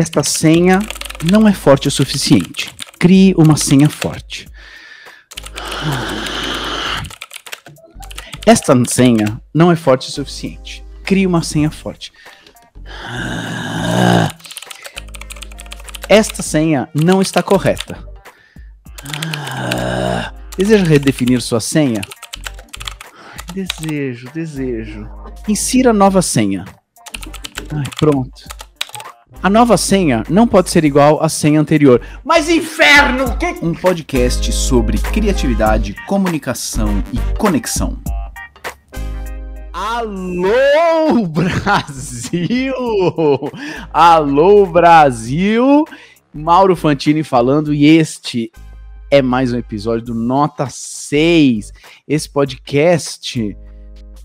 Esta senha não é forte o suficiente. Crie uma senha forte. Esta senha não é forte o suficiente. Crie uma senha forte. Esta senha não está correta. Deseja redefinir sua senha? Desejo, desejo. Insira nova senha. Ai, pronto. A nova senha não pode ser igual à senha anterior. Mas inferno! Que... Um podcast sobre criatividade, comunicação e conexão. Alô, Brasil! Alô, Brasil! Mauro Fantini falando, e este é mais um episódio do Nota 6. Esse podcast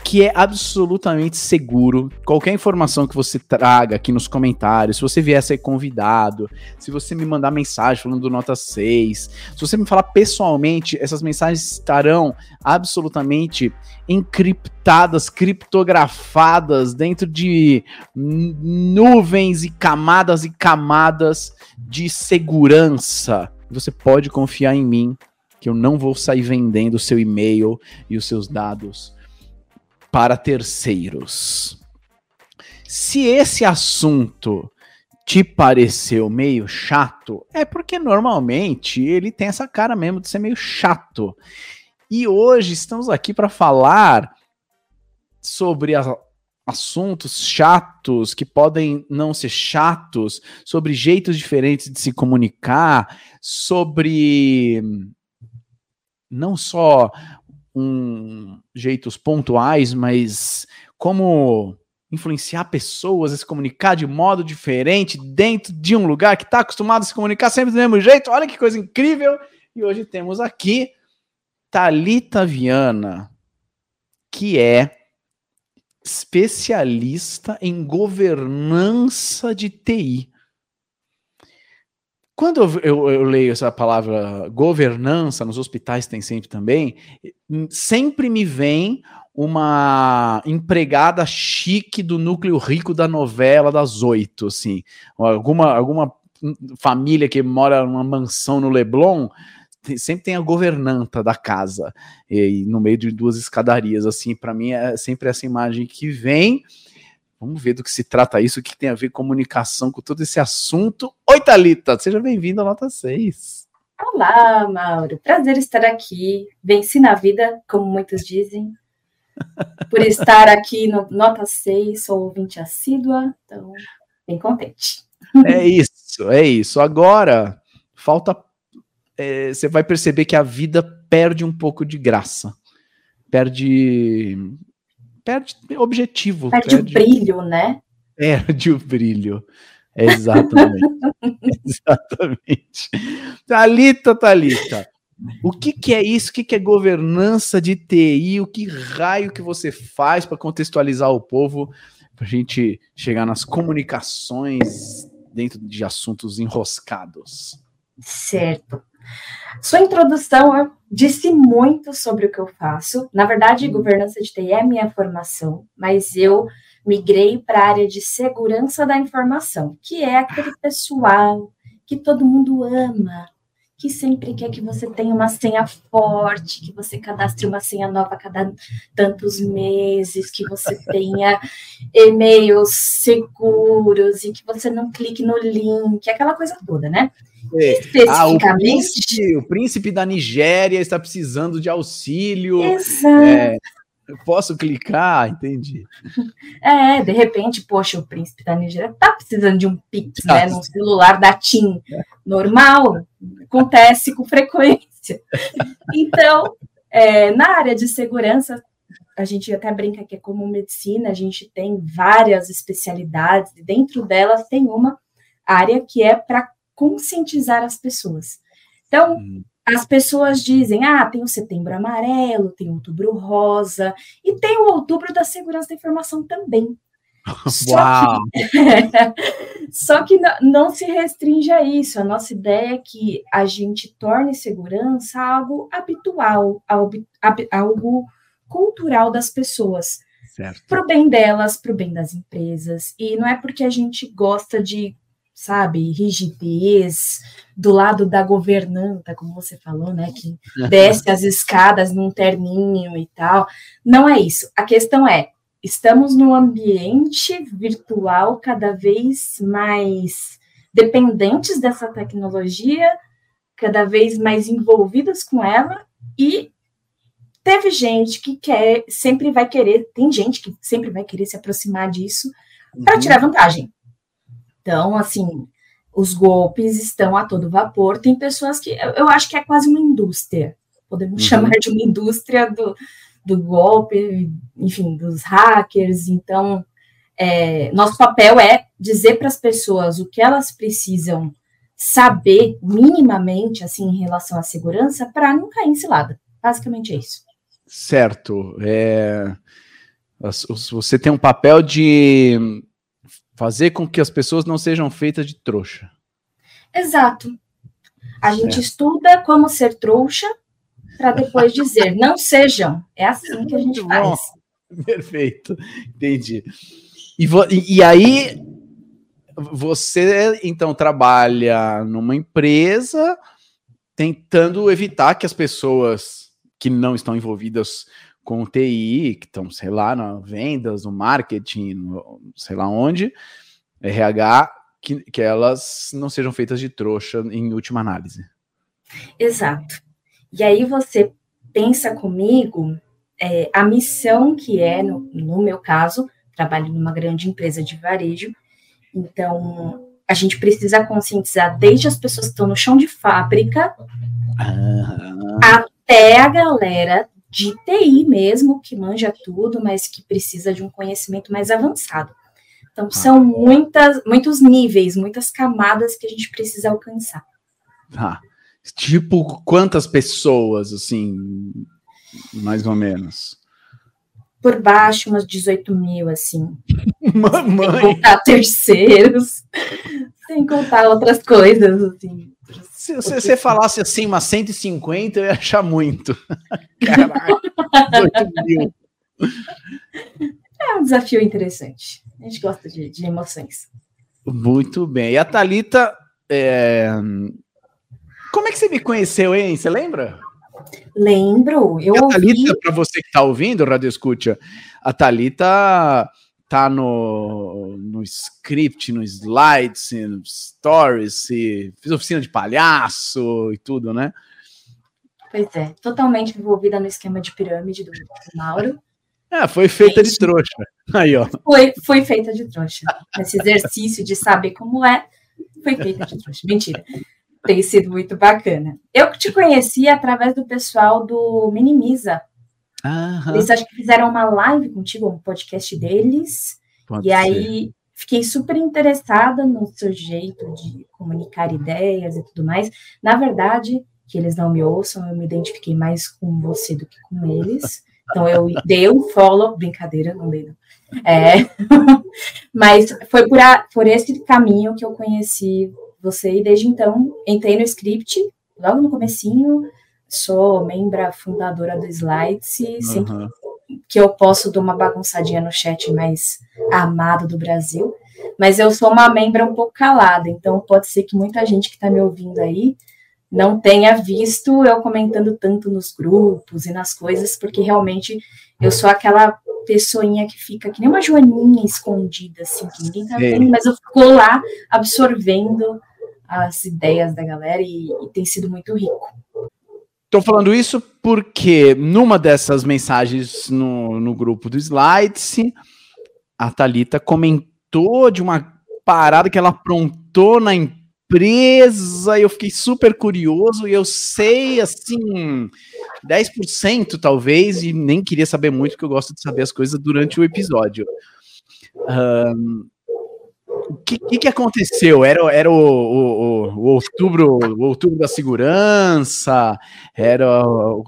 que é absolutamente seguro. Qualquer informação que você traga aqui nos comentários, se você vier ser convidado, se você me mandar mensagem falando do Nota 6, se você me falar pessoalmente, essas mensagens estarão absolutamente encriptadas, criptografadas dentro de nuvens e camadas e camadas de segurança. Você pode confiar em mim que eu não vou sair vendendo o seu e-mail e os seus dados para terceiros. Se esse assunto te pareceu meio chato, é porque normalmente ele tem essa cara mesmo de ser meio chato. E hoje estamos aqui para falar sobre a, assuntos chatos que podem não ser chatos, sobre jeitos diferentes de se comunicar, sobre não só um, jeitos pontuais, mas como influenciar pessoas a se comunicar de modo diferente dentro de um lugar que está acostumado a se comunicar sempre do mesmo jeito. Olha que coisa incrível! E hoje temos aqui Talita Viana, que é especialista em governança de TI. Quando eu, eu, eu, leio essa palavra governança, nos hospitais tem sempre também, sempre me vem uma empregada chique do núcleo rico da novela das oito, assim. Alguma, alguma família que mora numa mansão no Leblon, sempre tem a governanta da casa, e, no meio de duas escadarias, assim, para mim é sempre essa imagem que vem, Vamos ver do que se trata isso, o que tem a ver comunicação com todo esse assunto. Oi, Thalita, seja bem-vinda à Nota 6. Olá, Mauro. Prazer estar aqui. Venci na vida, como muitos dizem. Por estar aqui no Nota 6, sou ouvinte assídua, então, bem contente. É isso, é isso. Agora, falta. É, você vai perceber que a vida perde um pouco de graça. Perde perde objetivo. Perde, perde... o brilho, né? Perde o brilho. Exatamente. Exatamente. Talita, Talita. O que, que é isso? O que, que é governança de TI? O que raio que você faz para contextualizar o povo para a gente chegar nas comunicações dentro de assuntos enroscados? Certo. Sua introdução disse muito sobre o que eu faço. Na verdade, governança de TI é minha formação, mas eu migrei para a área de segurança da informação, que é aquele pessoal que todo mundo ama, que sempre quer que você tenha uma senha forte, que você cadastre uma senha nova a cada tantos meses, que você tenha e-mails seguros e que você não clique no link, aquela coisa toda, né? É. Ah, o príncipe, o príncipe, da Nigéria está precisando de auxílio. Exato. É, posso clicar? Entendi. É, de repente, poxa, o príncipe da Nigéria está precisando de um Pix, né? Num celular da TIM normal, acontece com frequência. Então, é, na área de segurança, a gente até brinca que é como medicina, a gente tem várias especialidades, e dentro delas tem uma área que é para conscientizar as pessoas. Então, hum. as pessoas dizem: ah, tem o setembro amarelo, tem o outubro rosa, e tem o outubro da segurança da informação também. Uau! Só que, só que não, não, se restringe a isso. A nossa ideia é que a gente torne segurança algo habitual, algo, algo cultural das pessoas. Para o bem delas, para o bem das empresas. E não é porque a gente gosta de sabe, rigidez do lado da governanta, como você falou, né, que desce as escadas num terninho e tal. Não é isso. A questão é, estamos num ambiente virtual cada vez mais dependentes dessa tecnologia, cada vez mais envolvidas com ela e teve gente que quer, sempre vai querer, tem gente que sempre vai querer se aproximar disso para uhum. tirar vantagem. Então, assim, os golpes estão a todo vapor. Tem pessoas que eu acho que é quase uma indústria. Podemos uhum. chamar de uma indústria do, do golpe, enfim, dos hackers. Então, é, nosso papel é dizer para as pessoas o que elas precisam saber minimamente, assim, em relação à segurança, para não cair em cilada. Basicamente é isso. Certo. É, você tem um papel de Fazer com que as pessoas não sejam feitas de trouxa. Exato. A gente estuda como ser trouxa para depois dizer, não sejam. É assim que a gente faz. Perfeito, entendi. E, e, aí, você então trabalha numa empresa tentando evitar que as pessoas que não estão envolvidas com TI, que estão, sei lá, na vendas, no marketing, no, sei lá onde, RH, que, que elas não sejam feitas de trouxa em última análise. Exato. E aí você pensa comigo é, a missão que é, no, no meu caso, trabalho numa grande empresa de varejo, então a gente precisa conscientizar desde as pessoas que estão no chão de fábrica ah. até a galera de TI mesmo, que manja tudo, mas que precisa de um conhecimento mais avançado. Então, ah. são muitas, muitos níveis, muitas camadas que a gente precisa alcançar. Ah, tipo, quantas pessoas, assim, mais ou menos? Por baixo, umas 18 mil, assim. Mamãe! Sem contar terceiros, sem contar outras coisas, assim. Se você, falasse assim, umas 150, eu ia achar muito. Caraca, 8 mil. É um desafio interessante. A gente gosta de, de emoções. Muito bem. E a Thalita, é... como é que você me conheceu, hein? Você lembra? Lembro. Eu a Thalita, para você que está ouvindo, Radio Escuta, a Thalita tá no, no script, no slides, no stories, e fiz oficina de palhaço e tudo, né? Pois é, totalmente envolvida no esquema de pirâmide do, do Mauro. É, foi feita de trouxa. Aí, ó. Foi, foi feita de trouxa. Esse exercício de saber como é, foi feita de trouxa. Mentira. Tem sido muito bacana. Eu te conheci através do pessoal do Minimiza, Aham. Eles acho que fizeram uma live contigo, um podcast deles. Pode e ser. aí fiquei super interessada no seu jeito de comunicar ideias e tudo mais. Na verdade, que eles não me ouçam, eu me identifiquei mais com você do que com eles. Então eu dei um follow, brincadeira, não dei não. É, mas foi por, a, por esse caminho que eu conheci você e desde então entrei no script, logo no comecinho, sou membra fundadora do Slides e sempre uhum. que eu posso dar uma bagunçadinha no chat mais amado do Brasil. Mas eu sou uma membra um pouco calada, então pode ser que muita gente que está me ouvindo aí não tenha visto eu comentando tanto nos grupos e nas coisas, porque realmente eu sou aquela pessoinha que fica que nem uma joaninha escondida, assim, que ninguém tá vendo, mas eu fico lá absorvendo as ideias da galera e, e tem sido muito rico. Estou falando isso porque numa dessas mensagens no, no grupo do Slides, a Thalita comentou de uma parada que ela aprontou na empresa e eu fiquei super curioso e eu sei, assim, 10% talvez, e nem queria saber muito, porque eu gosto de saber as coisas durante o episódio. Um, o que, que, que, aconteceu? Era, era o, o, o, outubro, o outubro da segurança? Era o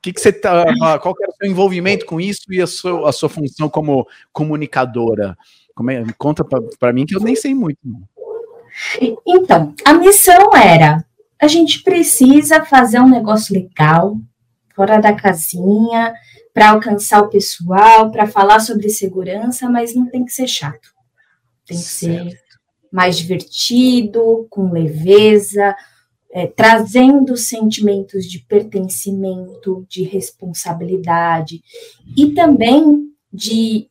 que, que você tá, qual era o seu envolvimento com isso e a sua, a sua função como comunicadora? Como é, conta para mim que eu nem sei muito. Então, a missão era: a gente precisa fazer um negócio legal, fora da casinha, para alcançar o pessoal, para falar sobre segurança, mas não tem que ser chato. Tem que certo. ser mais divertido, com leveza, é, trazendo sentimentos de pertencimento, de responsabilidade e também de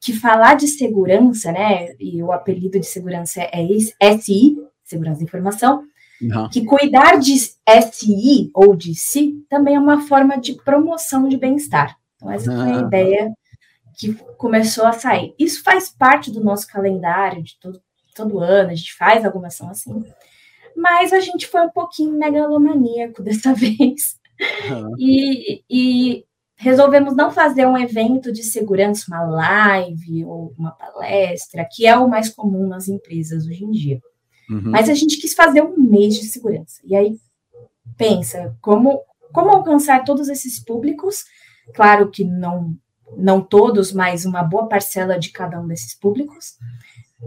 que falar de segurança, né? E o apelido de segurança é SI, segurança da informação, uhum. que cuidar de SI ou de si também é uma forma de promoção de bem-estar. Então, essa uhum. foi a ideia que começou a sair. Isso faz parte do nosso calendário de todo, todo ano, a gente faz alguma ação assim mas a gente foi um pouquinho megalomaníaco dessa vez. Uhum. E, e, resolvemos não fazer um evento de segurança, uma live ou uma palestra, que é o mais comum nas empresas hoje em dia. Uhum. Mas a gente quis fazer um mês de segurança. E aí, pensa, como, como alcançar todos esses públicos? Claro que não, não todos, mas uma boa parcela de cada um desses públicos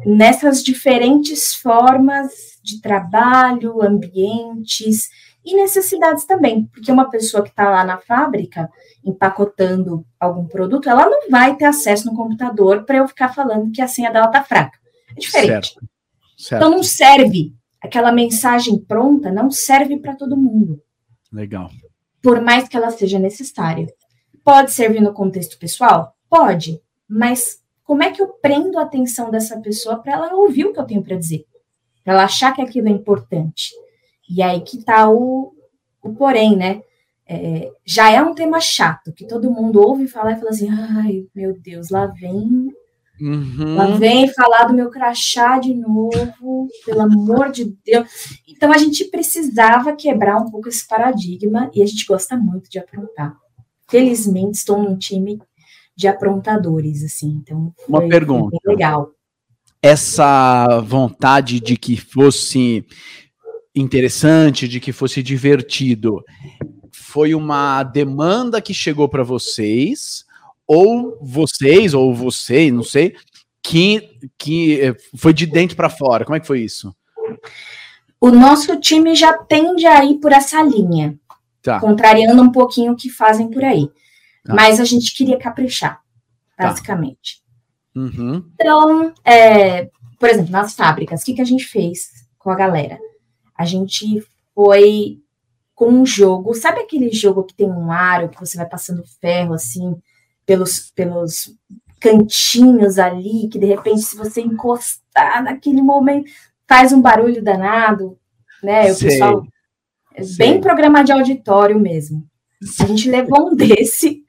nessas diferentes formas de trabalho, ambientes e necessidades também, porque uma pessoa que está lá na fábrica empacotando algum produto, ela não vai ter acesso no computador para eu ficar falando que a senha dela está fraca. É diferente. Certo. Certo. Então não serve. Aquela mensagem pronta não serve para todo mundo. Legal. Por mais que ela seja necessária. Pode servir no contexto pessoal? Pode, mas como é que eu prendo a atenção dessa pessoa para ela ouvir o que eu tenho para dizer? Para ela achar que aquilo é importante. E aí que está o, o porém, né? É, já é um tema chato, que todo mundo ouve falar e fala assim, ai, meu Deus, lá vem Uhum. Lá vem falar do meu crachá de novo, pelo amor de Deus. Então a gente precisava quebrar um pouco esse paradigma e a gente gosta muito de aprontar. Felizmente estou num time de aprontadores, assim. Então, foi, uma pergunta. Legal. Essa vontade de que fosse interessante, de que fosse divertido, foi uma demanda que chegou para vocês, ou vocês, ou você, não sei, que, que eh, foi de dentro para fora? Como é que foi isso? O nosso time já tende a ir por essa linha, tá. contrariando um pouquinho o que fazem por aí. Tá. Mas a gente queria caprichar, tá. basicamente. Tá. Uhum. Então, é, por exemplo, nas fábricas, o que, que a gente fez com a galera? A gente foi com um jogo, sabe aquele jogo que tem um aro, que você vai passando ferro assim, pelos, pelos cantinhos ali, que de repente, se você encostar naquele momento, faz um barulho danado, né? O Sei. pessoal. É bem programa de auditório mesmo. A gente levou um desse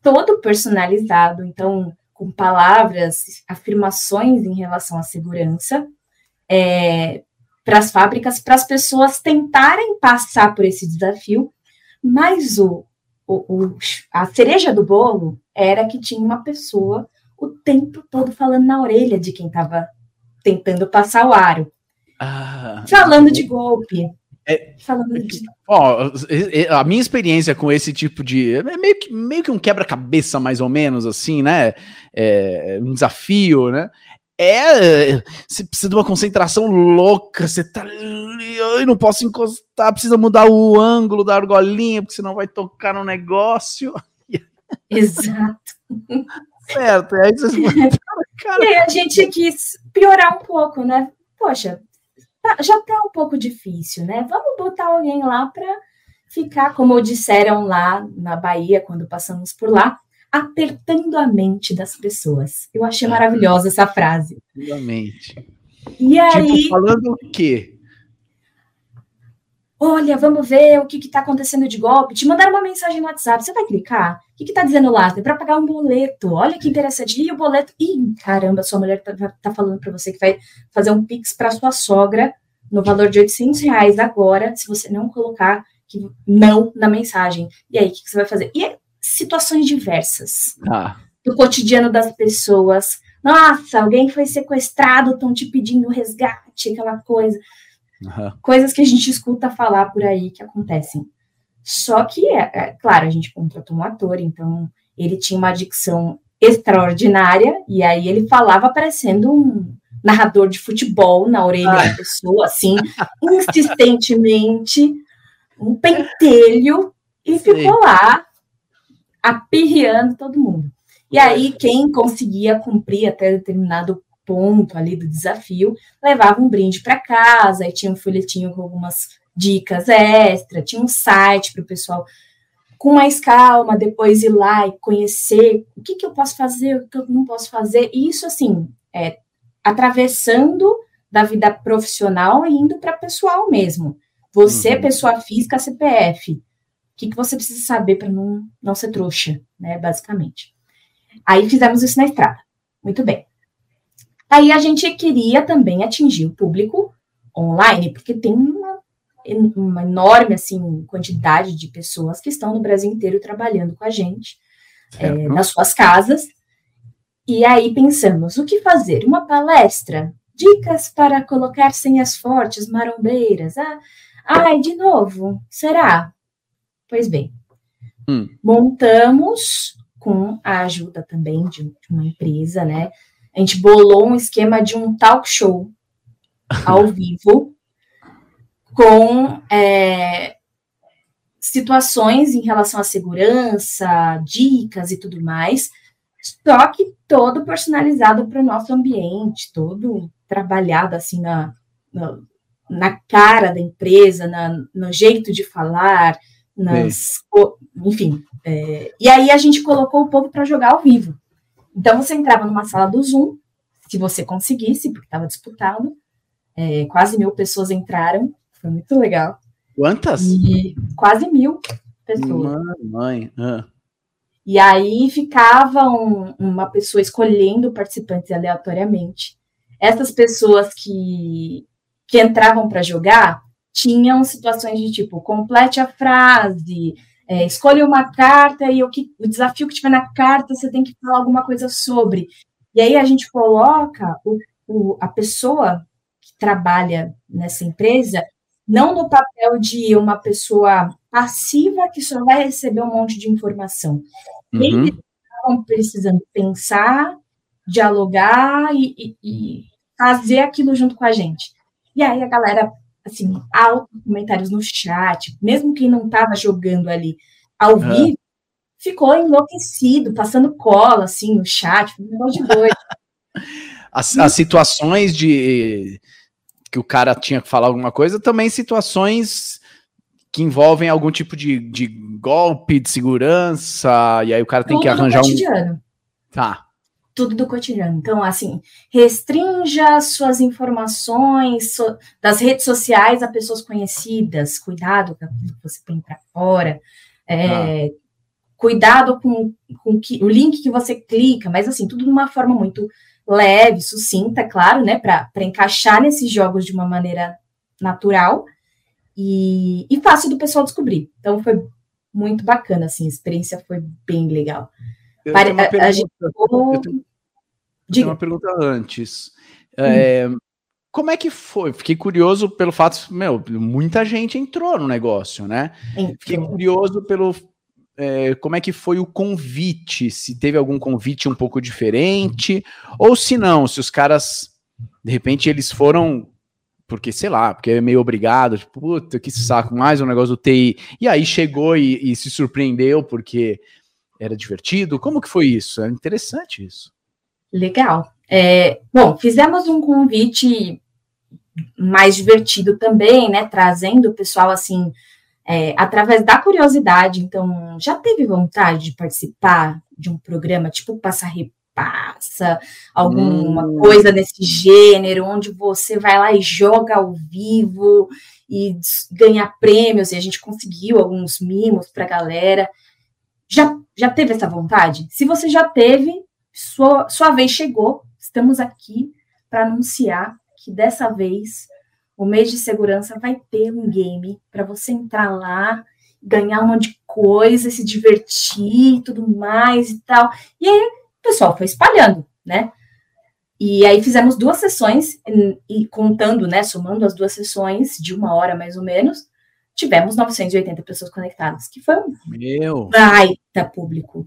todo personalizado, então, com palavras, afirmações em relação à segurança, é, para as fábricas, para as pessoas tentarem passar por esse desafio, mas o, o, o, a cereja do bolo era que tinha uma pessoa o tempo todo falando na orelha de quem estava tentando passar o aro. Ah, falando de golpe, é, Falando disso. Ó, a minha experiência com esse tipo de. É meio que, meio que um quebra-cabeça, mais ou menos, assim, né? É, um desafio, né? É. Você precisa de uma concentração louca, você tá. Eu não posso encostar, precisa mudar o ângulo da argolinha, porque senão vai tocar no negócio. Exato. certo, aí vocês. Cara... E aí a gente quis piorar um pouco, né? Poxa, tá, já tá um pouco difícil, né? Vamos botar alguém lá para ficar, como disseram lá na Bahia, quando passamos por lá, apertando a mente das pessoas. Eu achei maravilhosa essa frase. Realmente. E aí. Tipo, falando o quê? Olha, vamos ver o que está acontecendo de golpe. Te mandaram uma mensagem no WhatsApp. Você vai clicar? O que está dizendo lá? É para pagar um boleto. Olha que interessante. E o boleto. Ih, caramba, sua mulher está tá falando para você que vai fazer um Pix para sua sogra no valor de 800 reais agora, se você não colocar que não na mensagem. E aí, o que, que você vai fazer? E é situações diversas ah. do cotidiano das pessoas. Nossa, alguém foi sequestrado, estão te pedindo resgate, aquela coisa. Uhum. Coisas que a gente escuta falar por aí que acontecem. Só que, é, é, claro, a gente contratou um ator, então ele tinha uma dicção extraordinária, e aí ele falava parecendo um narrador de futebol na orelha da pessoa, assim, insistentemente, um pentelho, e Sim. ficou lá apirreando todo mundo. E aí, quem conseguia cumprir até determinado ponto ali do desafio, levava um brinde para casa, e tinha um folhetinho com algumas dicas extra, tinha um site para o pessoal com mais calma, depois ir lá e conhecer o que, que eu posso fazer, o que eu não posso fazer, e isso assim, é, atravessando da vida profissional e indo para pessoal mesmo. Você, uhum. pessoa física, CPF, o que, que você precisa saber para não, não ser trouxa, né, basicamente. Aí fizemos isso na estrada. Muito bem. Aí a gente queria também atingir o público online, porque tem uma, uma enorme assim, quantidade de pessoas que estão no Brasil inteiro trabalhando com a gente, é, nas suas casas. E aí pensamos, o que fazer? Uma palestra? Dicas para colocar senhas fortes, marombeiras? Ah, ai, de novo, será? Pois bem, hum. montamos com a ajuda também de uma empresa, né? A gente bolou um esquema de um talk show ao vivo com é, situações em relação à segurança, dicas e tudo mais, só que todo personalizado para o nosso ambiente, todo trabalhado assim na, na, na cara da empresa, na, no jeito de falar, nas, enfim. É, e aí a gente colocou o povo para jogar ao vivo. Então você entrava numa sala do Zoom, se você conseguisse, porque estava disputado. É, quase mil pessoas entraram, foi muito legal. Quantas? E quase mil pessoas. Mãe, mãe. Ah. E aí ficava um, uma pessoa escolhendo participantes aleatoriamente. Essas pessoas que, que entravam para jogar, tinham situações de tipo, complete a frase, é, escolha uma carta e o, que, o desafio que tiver na carta você tem que falar alguma coisa sobre. E aí a gente coloca o, o, a pessoa que trabalha nessa empresa não no papel de uma pessoa passiva que só vai receber um monte de informação. Uhum. Eles estão precisando pensar, dialogar e, e, e fazer aquilo junto com a gente. E aí a galera assim, altos comentários no chat, mesmo quem não estava jogando ali ao vivo, ficou enlouquecido, passando cola, assim, no chat, um negócio de doido. As, as, situações de que o cara tinha que falar alguma coisa, também situações que envolvem algum tipo de, de golpe de segurança, e aí o cara tem Tudo que arranjar um. Tá tudo do cotidiano. Então, assim, restrinja suas informações so, das redes sociais a pessoas conhecidas, cuidado com aquilo que você põe para fora, é, ah. cuidado com, com que, o link que você clica, mas assim, tudo de uma forma muito leve, sucinta, claro, né, para encaixar nesses jogos de uma maneira natural e, e fácil do pessoal descobrir. Então, foi muito bacana, assim, a experiência foi bem legal. Eu Pare, tenho uma pergunta, a, gente... eu tenho, eu tenho uma pergunta antes. Hum. É, como é que foi? Fiquei curioso pelo fato, meu, muita gente entrou no negócio, né? Entrou. Fiquei curioso pelo é, como é que foi o convite, se teve algum convite um pouco diferente, ou se não, se os caras, de repente, eles foram, porque, sei lá, porque é meio obrigado, tipo, puta, que saco, mais um negócio do TI, e aí chegou e, e se surpreendeu, porque era divertido? Como que foi isso? É interessante isso. Legal. É, bom, fizemos um convite mais divertido também, né? Trazendo o pessoal assim, é, através da curiosidade. Então, já teve vontade de participar de um programa tipo Passa Repassa, alguma hum. coisa desse gênero, onde você vai lá e joga ao vivo e ganha prêmios, e a gente conseguiu alguns mimos para a galera. Já, já teve essa vontade? Se você já teve, sua, sua vez chegou. Estamos aqui para anunciar que dessa vez o mês de segurança vai ter um game para você entrar lá, ganhar um monte de coisa, se divertir, tudo mais e tal. E aí o pessoal foi espalhando, né? E aí fizemos duas sessões e, contando, né, somando as duas sessões de uma hora mais ou menos, tivemos 980 pessoas conectadas, que foi um Meu. baita público.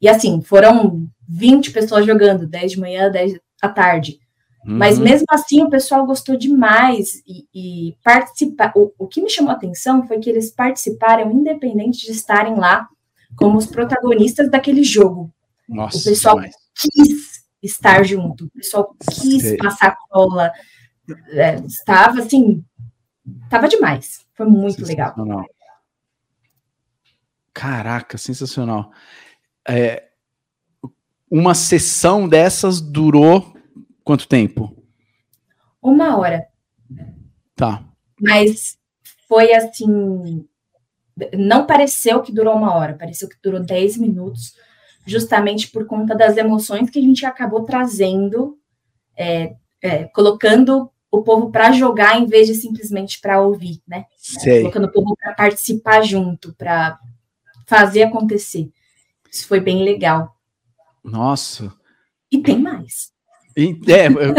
E assim, foram 20 pessoas jogando, 10 de manhã, 10 à tarde. Uhum. Mas mesmo assim, o pessoal gostou demais e, e participar. O, o que me chamou a atenção foi que eles participaram, independente de estarem lá como os protagonistas daquele jogo. Nossa, o pessoal demais. quis estar junto. O pessoal quis Sei. passar cola. É, estava assim, estava demais. Foi muito legal. Caraca, sensacional. É, uma sessão dessas durou quanto tempo? Uma hora. Tá. Mas foi assim. Não pareceu que durou uma hora, pareceu que durou 10 minutos, justamente por conta das emoções que a gente acabou trazendo, é, é, colocando o povo para jogar em vez de simplesmente para ouvir, né? Sei. Colocando o povo para participar junto, para fazer acontecer. Isso foi bem legal. Nossa. E tem mais. É, eu,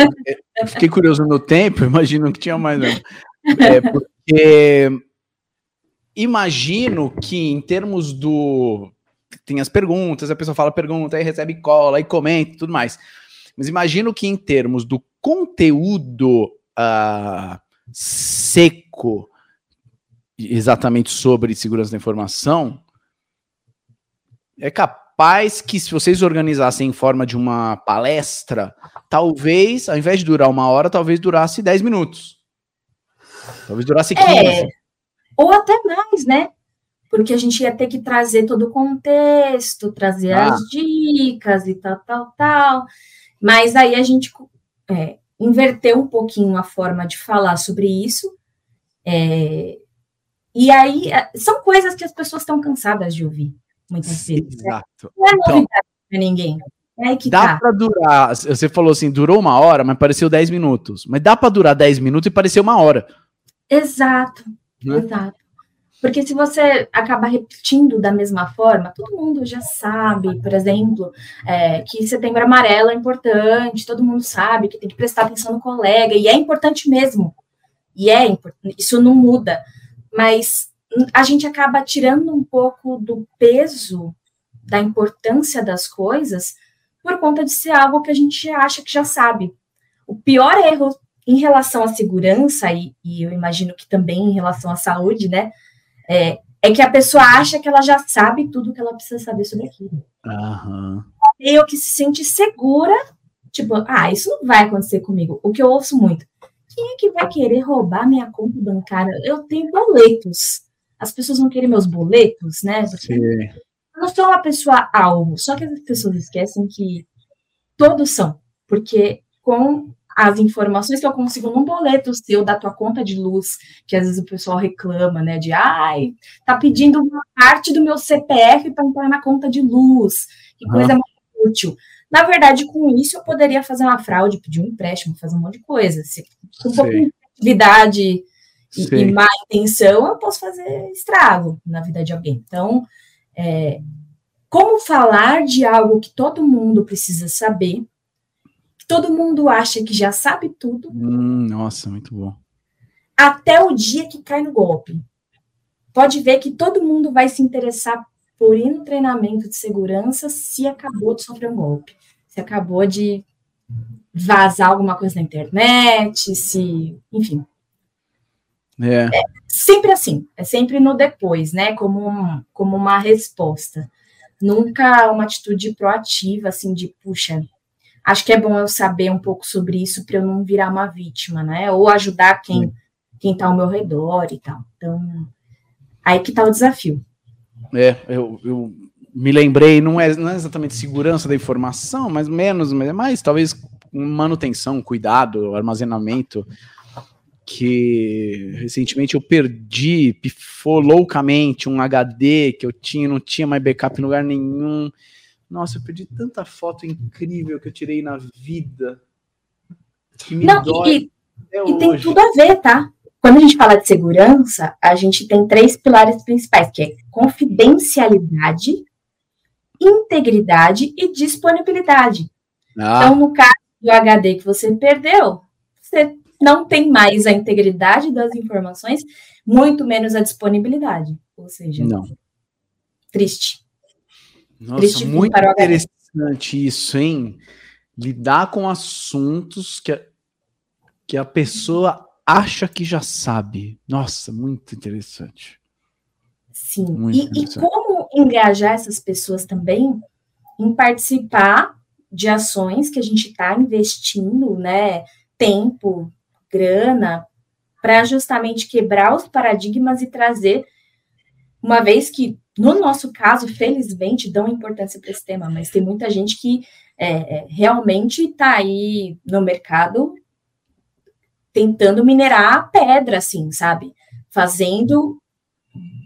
eu fiquei curioso no tempo, imagino que tinha mais. É, porque imagino que em termos do. Tem as perguntas, a pessoa fala pergunta, aí recebe cola, aí comenta tudo mais. Mas imagino que em termos do conteúdo uh, seco, exatamente sobre segurança da informação, é capaz que se vocês organizassem em forma de uma palestra, talvez, ao invés de durar uma hora, talvez durasse 10 minutos. Talvez durasse 15. É, ou até mais, né? Porque a gente ia ter que trazer todo o contexto, trazer ah. as dicas e tal, tal, tal. Mas aí a gente é, inverteu um pouquinho a forma de falar sobre isso. É, e aí é, são coisas que as pessoas estão cansadas de ouvir muitas vezes. Né? Exato. Não é então, novidade então, para ninguém. É que dá tá. para durar. Você falou assim, durou uma hora, mas pareceu 10 minutos. Mas dá para durar 10 minutos e parecer uma hora. Exato, né? exato. Porque se você acaba repetindo da mesma forma, todo mundo já sabe, por exemplo, é, que setembro amarelo é importante, todo mundo sabe que tem que prestar atenção no colega, e é importante mesmo. E é importante, isso não muda. Mas a gente acaba tirando um pouco do peso da importância das coisas por conta de ser algo que a gente acha que já sabe. O pior erro em relação à segurança, e, e eu imagino que também em relação à saúde, né, é, é, que a pessoa acha que ela já sabe tudo que ela precisa saber sobre aquilo. Uhum. Meio que se sente segura, tipo, ah, isso não vai acontecer comigo. O que eu ouço muito, quem é que vai querer roubar minha conta bancária? Eu tenho boletos as pessoas vão querer meus boletos, né? Porque eu não sou uma pessoa alvo, só que as pessoas esquecem que todos são, porque com as informações que eu consigo num boleto seu da tua conta de luz, que às vezes o pessoal reclama, né, de ai, tá pedindo uma parte do meu CPF para entrar na conta de luz, que coisa mais útil. Na verdade, com isso eu poderia fazer uma fraude, pedir um empréstimo, fazer um monte de coisa. Se, com um pouco de atividade e, e má intenção, eu posso fazer estrago na vida de alguém. Então, é, como falar de algo que todo mundo precisa saber, todo mundo acha que já sabe tudo. Hum, nossa, muito bom. Até o dia que cai no golpe. Pode ver que todo mundo vai se interessar por ir no treinamento de segurança se acabou de sofrer um golpe, se acabou de vazar alguma coisa na internet, se, enfim, é. é. sempre assim, é sempre no depois, né? Como, um, como uma resposta. Nunca uma atitude proativa, assim, de puxa, acho que é bom eu saber um pouco sobre isso para eu não virar uma vítima, né? Ou ajudar quem quem está ao meu redor e tal. Então, aí que está o desafio. É, eu, eu me lembrei, não é, não é exatamente segurança da informação, mas menos, mas é mais talvez manutenção, cuidado, armazenamento que recentemente eu perdi, pifou loucamente um HD que eu tinha, não tinha mais backup em lugar nenhum. Nossa, eu perdi tanta foto incrível que eu tirei na vida. Que me não, dói e, e tem tudo a ver, tá? Quando a gente fala de segurança, a gente tem três pilares principais, que é confidencialidade, integridade e disponibilidade. Ah. Então, no caso do HD que você perdeu, você não tem mais a integridade das informações, muito menos a disponibilidade. Ou seja, não. triste. Nossa, muito interessante isso, hein? Lidar com assuntos que a, que a pessoa acha que já sabe. Nossa, muito interessante. Sim. Muito e, interessante. e como engajar essas pessoas também em participar de ações que a gente está investindo, né, tempo, grana, para justamente quebrar os paradigmas e trazer, uma vez que, no nosso caso, felizmente, dão importância para esse tema, mas tem muita gente que é, é, realmente está aí no mercado tentando minerar a pedra, assim, sabe? Fazendo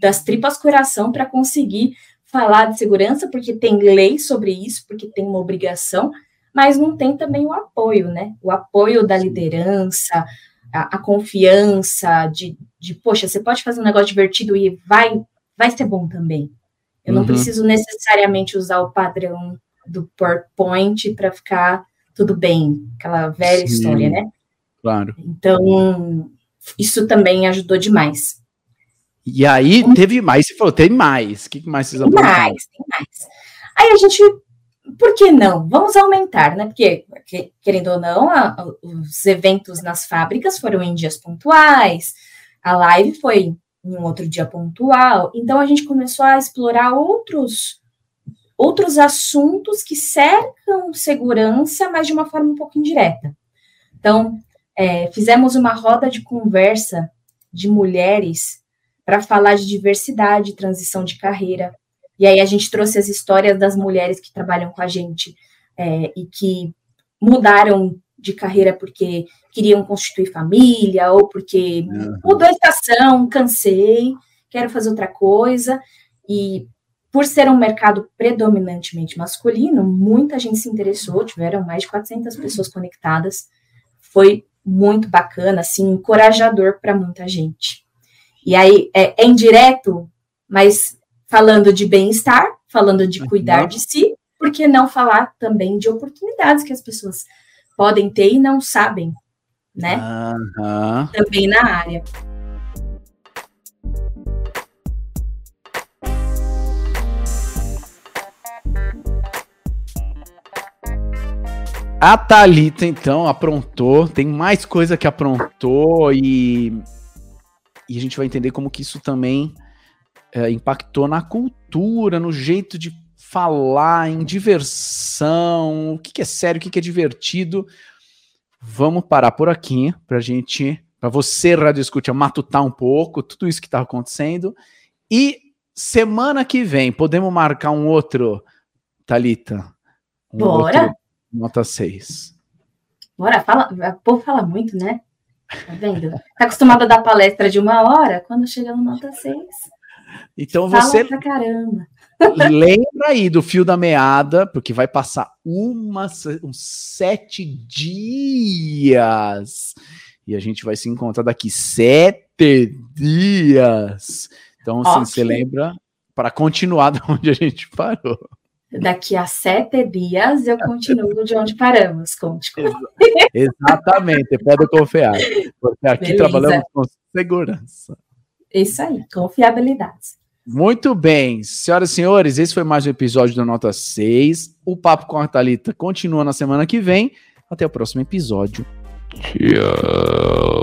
das tripas coração para conseguir falar de segurança, porque tem lei sobre isso, porque tem uma obrigação, mas não tem também o apoio, né? O apoio da liderança, a, a confiança de, de, poxa, você pode fazer um negócio divertido e vai, vai ser bom também. Eu não uhum. preciso necessariamente usar o padrão do PowerPoint para ficar tudo bem, aquela velha Sim, história, né? Claro. Então, isso também ajudou demais. E aí teve mais, você falou, tem mais. O que mais vocês Tem mais, tem mais. Aí a gente, por que não? Vamos aumentar, né? Porque, querendo ou não, a, os eventos nas fábricas foram em dias pontuais, a live foi em um outro dia pontual. Então a gente começou a explorar outros outros assuntos que cercam segurança, mas de uma forma um pouco indireta. Então, é, fizemos uma roda de conversa de mulheres para falar de diversidade, transição de carreira. E aí a gente trouxe as histórias das mulheres que trabalham com a gente é, e que mudaram de carreira porque queriam constituir família ou porque uhum. mudou a estação, cansei, quero fazer outra coisa. E por ser um mercado predominantemente masculino, muita gente se interessou, tiveram mais de 400 pessoas conectadas. Foi muito bacana, assim, encorajador para muita gente. E aí é, é indireto, mas falando de bem-estar, falando de cuidar de si, por que não falar também de oportunidades que as pessoas podem ter e não sabem, né? Uhum. Também na área. A Thalita, então, aprontou. Tem mais coisa que aprontou e e a gente vai entender como que isso também é, impactou na cultura, no jeito de falar, em diversão, o que, que é sério, o que, que é divertido. Vamos parar por aqui para gente, para você, Rádio Escute, matutar um pouco tudo isso que está acontecendo. E semana que vem, podemos marcar um outro, Talita? Um Bora. Outro, nota 6. Bora, fala, o povo fala muito, né? Tá vendo? Tá acostumado a dar palestra de uma hora, quando chega no nota 6. Então você. Pra caramba. Lembra aí do fio da meada, porque vai passar uma, uns sete dias. E a gente vai se encontrar daqui sete dias. Então, okay. assim, você lembra para continuar de onde a gente parou. Daqui a sete dias eu continuo de onde paramos, conte Exatamente, pode confiar. Porque aqui Beleza. trabalhamos com segurança. Isso aí, confiabilidade. Muito bem, senhoras e senhores, esse foi mais um episódio do Nota 6. O Papo com a Thalita continua na semana que vem. Até o próximo episódio. Tchau.